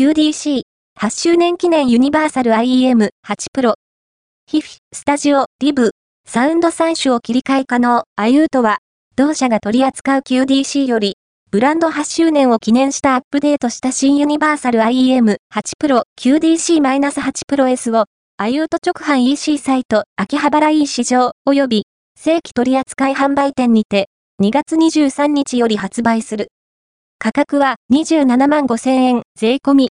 QDC、8周年記念ユニバーサル IEM8 プロ。ヒフィ、スタジオ、リブ、サウンド3種を切り替え可能、アユートは、同社が取り扱う QDC より、ブランド8周年を記念したアップデートした新ユニバーサル IEM8 Pro QDC-8 Pro S を、アユート直販 EC サイト、秋葉原 E 市場、及び、正規取扱い販売店にて、2月23日より発売する。価格は27万5000円、税込み、